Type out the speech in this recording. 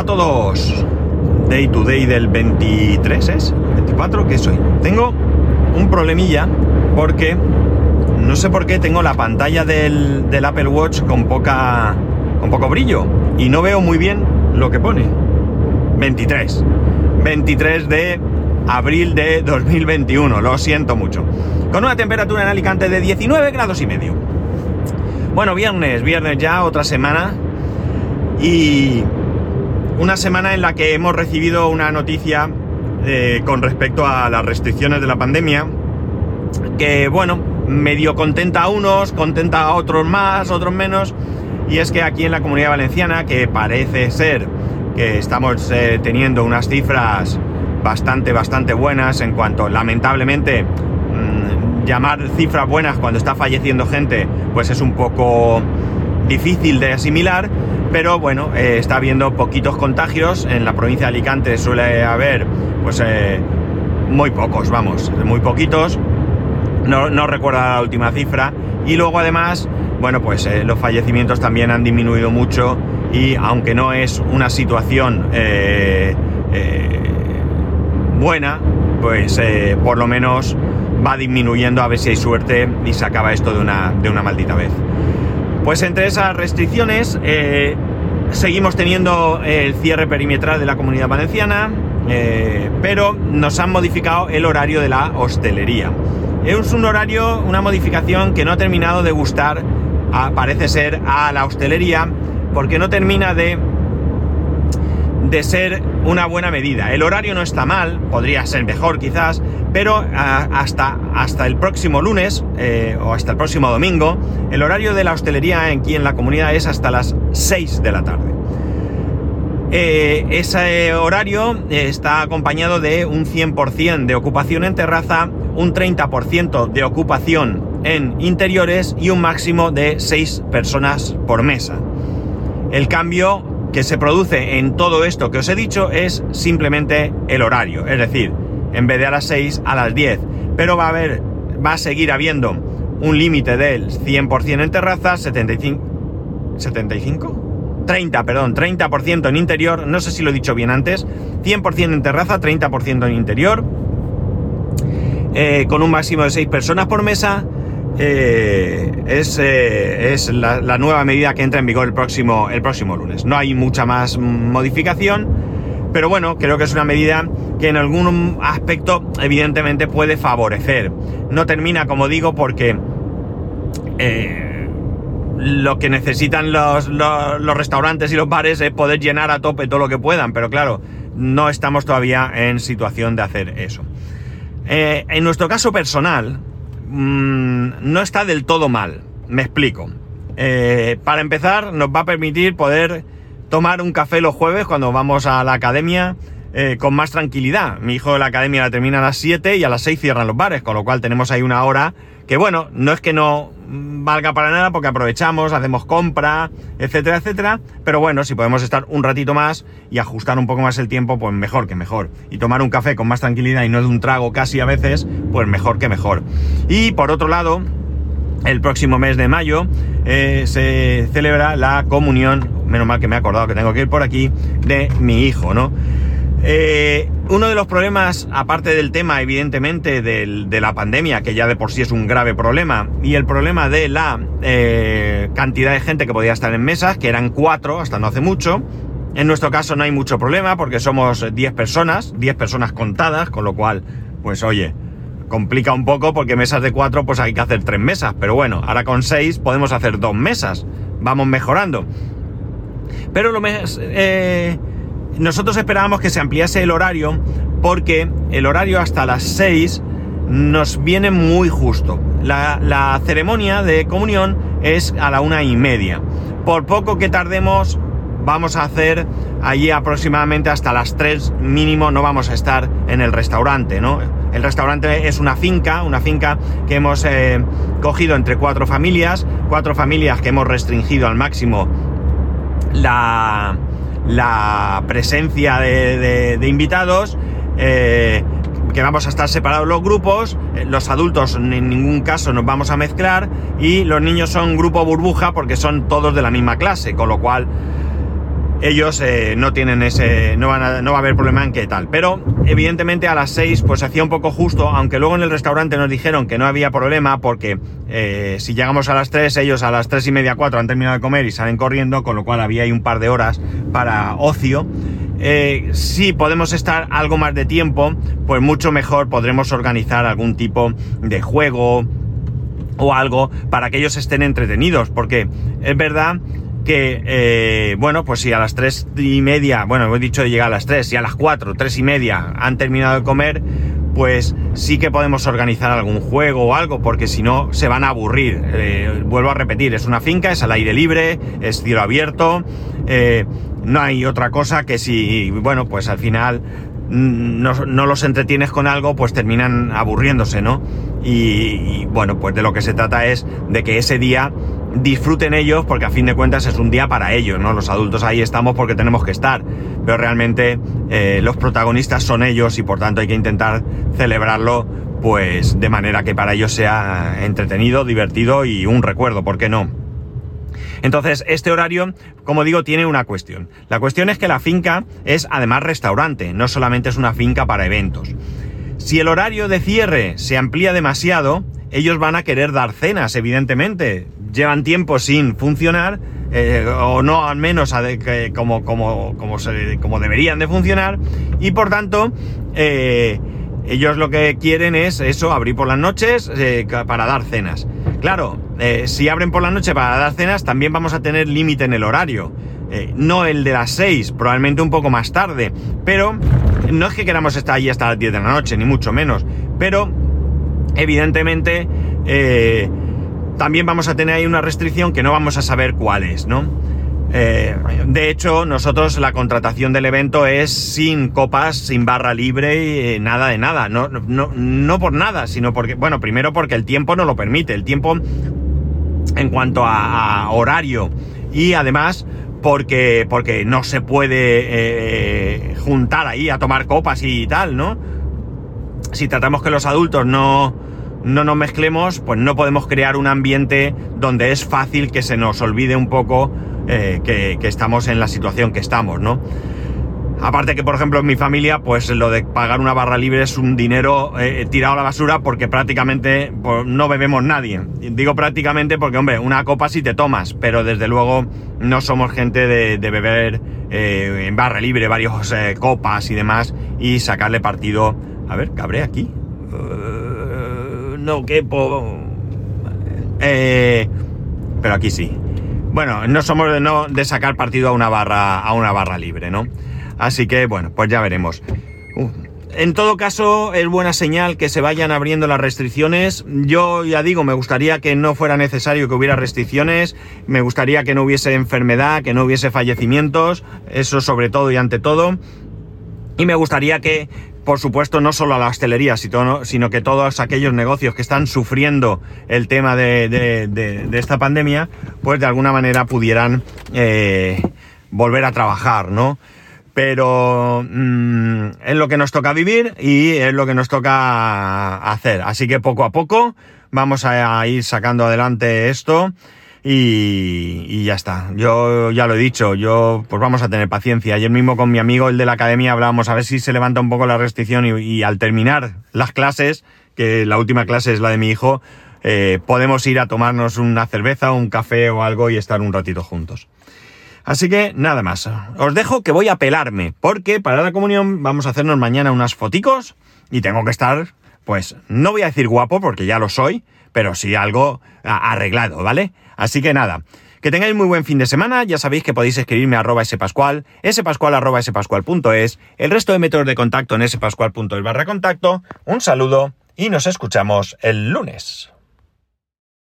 A todos. Day to day del 23 es, 24, ¿qué soy? Tengo un problemilla porque no sé por qué tengo la pantalla del, del Apple Watch con poca con poco brillo y no veo muy bien lo que pone. 23. 23 de abril de 2021, lo siento mucho. Con una temperatura en Alicante de 19 grados y medio. Bueno, viernes, viernes ya, otra semana. Y una semana en la que hemos recibido una noticia eh, con respecto a las restricciones de la pandemia. Que bueno, medio contenta a unos, contenta a otros más, otros menos. Y es que aquí en la comunidad valenciana, que parece ser que estamos eh, teniendo unas cifras bastante, bastante buenas en cuanto, lamentablemente, mmm, llamar cifras buenas cuando está falleciendo gente, pues es un poco difícil de asimilar, pero bueno, eh, está habiendo poquitos contagios, en la provincia de Alicante suele haber, pues, eh, muy pocos, vamos, muy poquitos, no, no, recuerdo la última cifra, y luego además, bueno, pues eh, los fallecimientos también han disminuido mucho, y aunque no es una situación buena, pues por lo menos va disminuyendo a ver si hay suerte y se acaba esto de una, de una maldita vez. Pues entre esas restricciones seguimos teniendo el cierre perimetral de la comunidad valenciana, eh, pero nos han modificado el horario de la hostelería. Es un horario, una modificación que no ha terminado de gustar, a, parece ser, a la hostelería, porque no termina de de ser una buena medida. El horario no está mal, podría ser mejor quizás, pero a, hasta, hasta el próximo lunes eh, o hasta el próximo domingo, el horario de la hostelería aquí en la comunidad es hasta las 6 de la tarde. Eh, ese horario está acompañado de un 100% de ocupación en terraza, un 30% de ocupación en interiores y un máximo de 6 personas por mesa. El cambio que se produce en todo esto que os he dicho es simplemente el horario, es decir, en vez de a las 6 a las 10, pero va a haber, va a seguir habiendo un límite del 100% en terraza, 75, 75, 30, perdón, 30% en interior, no sé si lo he dicho bien antes, 100% en terraza, 30% en interior, eh, con un máximo de 6 personas por mesa, eh, es, eh, es la, nueva medida que entra en vigor el próximo, el próximo lunes. No hay mucha más modificación, pero bueno, creo que es una medida que en algún aspecto evidentemente puede favorecer. No termina, como digo, porque eh, lo que necesitan los, los, restaurantes y los bares es poder llenar a tope todo lo que puedan, pero claro, no estamos todavía en situación de hacer eso. En nuestro caso personal, mmm, no está del todo mal. Me explico. Eh, para empezar, nos va a permitir poder tomar un café los jueves cuando vamos a la academia eh, con más tranquilidad. Mi hijo de la academia la termina a las 7 y a las 6 cierran los bares, con lo cual tenemos ahí una hora que, bueno, no es que no valga para nada porque aprovechamos, hacemos compra, etcétera, etcétera. Pero bueno, si podemos estar un ratito más y ajustar un poco más el tiempo, pues mejor que mejor. Y tomar un café con más tranquilidad y no de un trago casi a veces, pues mejor que mejor. Y por otro lado, el próximo mes de mayo eh, se celebra la comunión, menos mal que me he acordado que tengo que ir por aquí, de mi hijo, ¿no? Eh, uno de los problemas, aparte del tema, evidentemente, de la pandemia, que ya de por sí es un grave problema, y el problema de la eh, cantidad de gente que podía estar en mesas, que eran cuatro hasta no hace mucho. En nuestro caso no hay mucho problema porque somos 10 personas, 10 personas contadas, con lo cual, pues oye, complica un poco porque mesas de cuatro pues hay que hacer tres mesas, pero bueno, ahora con seis podemos hacer dos mesas, vamos mejorando. Pero lo más... Eh, nosotros esperábamos que se ampliase el horario porque el horario hasta las 6 nos viene muy justo. La, ceremonia de comunión es a la una y media. Por poco que tardemos, vamos a hacer allí aproximadamente hasta las 3 mínimo, no vamos a estar en el restaurante, ¿no? El restaurante es una finca, una finca que hemos eh, cogido entre cuatro familias, cuatro familias que hemos restringido al máximo la, la presencia de, de, invitados, eh, que vamos a estar separados los grupos, eh, los adultos en ningún caso nos vamos a mezclar y los niños son grupo burbuja porque son todos de la misma clase, con lo cual ellos eh, no tienen ese, no, van no va a haber problema en qué tal. Pero evidentemente a las 6 pues hacía un poco justo, aunque luego en el restaurante nos dijeron que no había problema porque eh, si llegamos a las 3, ellos a las 3 y media, 4 han terminado de comer y salen corriendo, con lo cual había ahí un par de horas para ocio. Eh, si podemos estar algo más de tiempo, pues mucho mejor podremos organizar algún tipo de juego o algo para que ellos estén entretenidos, porque es verdad que, eh, bueno, pues si a las tres y media, bueno, he dicho de llegar a las tres, y a las cuatro, tres y media han terminado de comer, pues sí que podemos organizar algún juego o algo, porque si no se van a aburrir. Eh, vuelvo a repetir, es una finca, es al aire libre, es cielo abierto, eh, no hay otra cosa que si, bueno, pues al final mm, no, los entretienes con algo, pues terminan aburriéndose, ¿no? y bueno, pues de lo que se trata es de que ese día disfruten ellos porque a fin de cuentas es un día para ellos, ¿no? Los adultos ahí estamos porque tenemos que estar, pero realmente eh, los protagonistas son ellos y por tanto hay que intentar celebrarlo pues de manera que para ellos sea entretenido, divertido y un recuerdo, ¿por qué no? Entonces, este horario, como digo, tiene una cuestión. La cuestión es que la finca es además restaurante, no solamente es una finca para eventos. Si el horario de cierre se amplía demasiado, ellos van a querer dar cenas, evidentemente llevan tiempo sin funcionar, eh, o no al menos como, como, como, como, deberían de funcionar, y por tanto, eh, ellos lo que quieren es eso, abrir por las noches eh, para dar cenas. Claro, si abren por la noche para dar cenas, también vamos a tener límite en el horario. no el de las 6, probablemente un poco más tarde, pero no es que queramos estar allí hasta las 10 de la noche, ni mucho menos, pero evidentemente también vamos a tener ahí una restricción que no vamos a saber cuál es, ¿no? Eh, de hecho, nosotros la contratación del evento es sin copas, sin barra libre, eh, nada de nada. No, no, no por nada, sino porque, bueno, primero porque el tiempo no lo permite. El tiempo en cuanto a, horario y además porque, porque no se puede eh, juntar ahí a tomar copas y tal, ¿no? Si tratamos que los adultos no, no nos mezclemos, pues no podemos crear un ambiente donde es fácil que se nos olvide un poco eh, que, estamos en la situación que estamos, ¿no? Aparte que, por ejemplo, en mi familia, pues lo de pagar una barra libre es un dinero eh, tirado a la basura porque prácticamente pues, no bebemos nadie. Digo prácticamente porque, hombre, una copa sí te tomas, pero desde luego no somos gente de, beber eh, en barra libre varios copas y demás y sacarle partido. A ver, cabré aquí no quepo. Eh, pero aquí sí. Bueno, no somos de, no, de sacar partido a una barra, a una barra libre, ¿no? Así que, bueno, pues ya veremos. en todo caso, es buena señal que se vayan abriendo las restricciones. Yo ya digo, me gustaría que no fuera necesario que hubiera restricciones, me gustaría que no hubiese enfermedad, que no hubiese fallecimientos, eso sobre todo y ante todo. Y me gustaría que por supuesto, no solo a la hostelería, sino que todos aquellos negocios que están sufriendo el tema de, esta pandemia, pues de alguna manera pudieran eh, volver a trabajar, ¿no? Pero mm, es lo que nos toca vivir y es lo que nos toca hacer. Así que poco a poco vamos a ir sacando adelante esto y, ya está. Yo ya lo he dicho, yo pues vamos a tener paciencia. Ayer mismo con mi amigo, el de la academia, hablábamos a ver si se levanta un poco la restricción y, al terminar las clases, que la última clase es la de mi hijo, eh, podemos ir a tomarnos una cerveza, un café o algo y estar un ratito juntos. Así que nada más. Os dejo que voy a pelarme, porque para la comunión vamos a hacernos mañana unas foticos y tengo que estar, pues, no voy a decir guapo porque ya lo soy, pero sí algo arreglado, ¿vale? Así que nada, que tengáis muy buen fin de semana, ya sabéis que podéis escribirme a arroba spascual, spascual arroba spascual.es, el resto de métodos de contacto en spascual.es barra contacto, un saludo y nos escuchamos el lunes.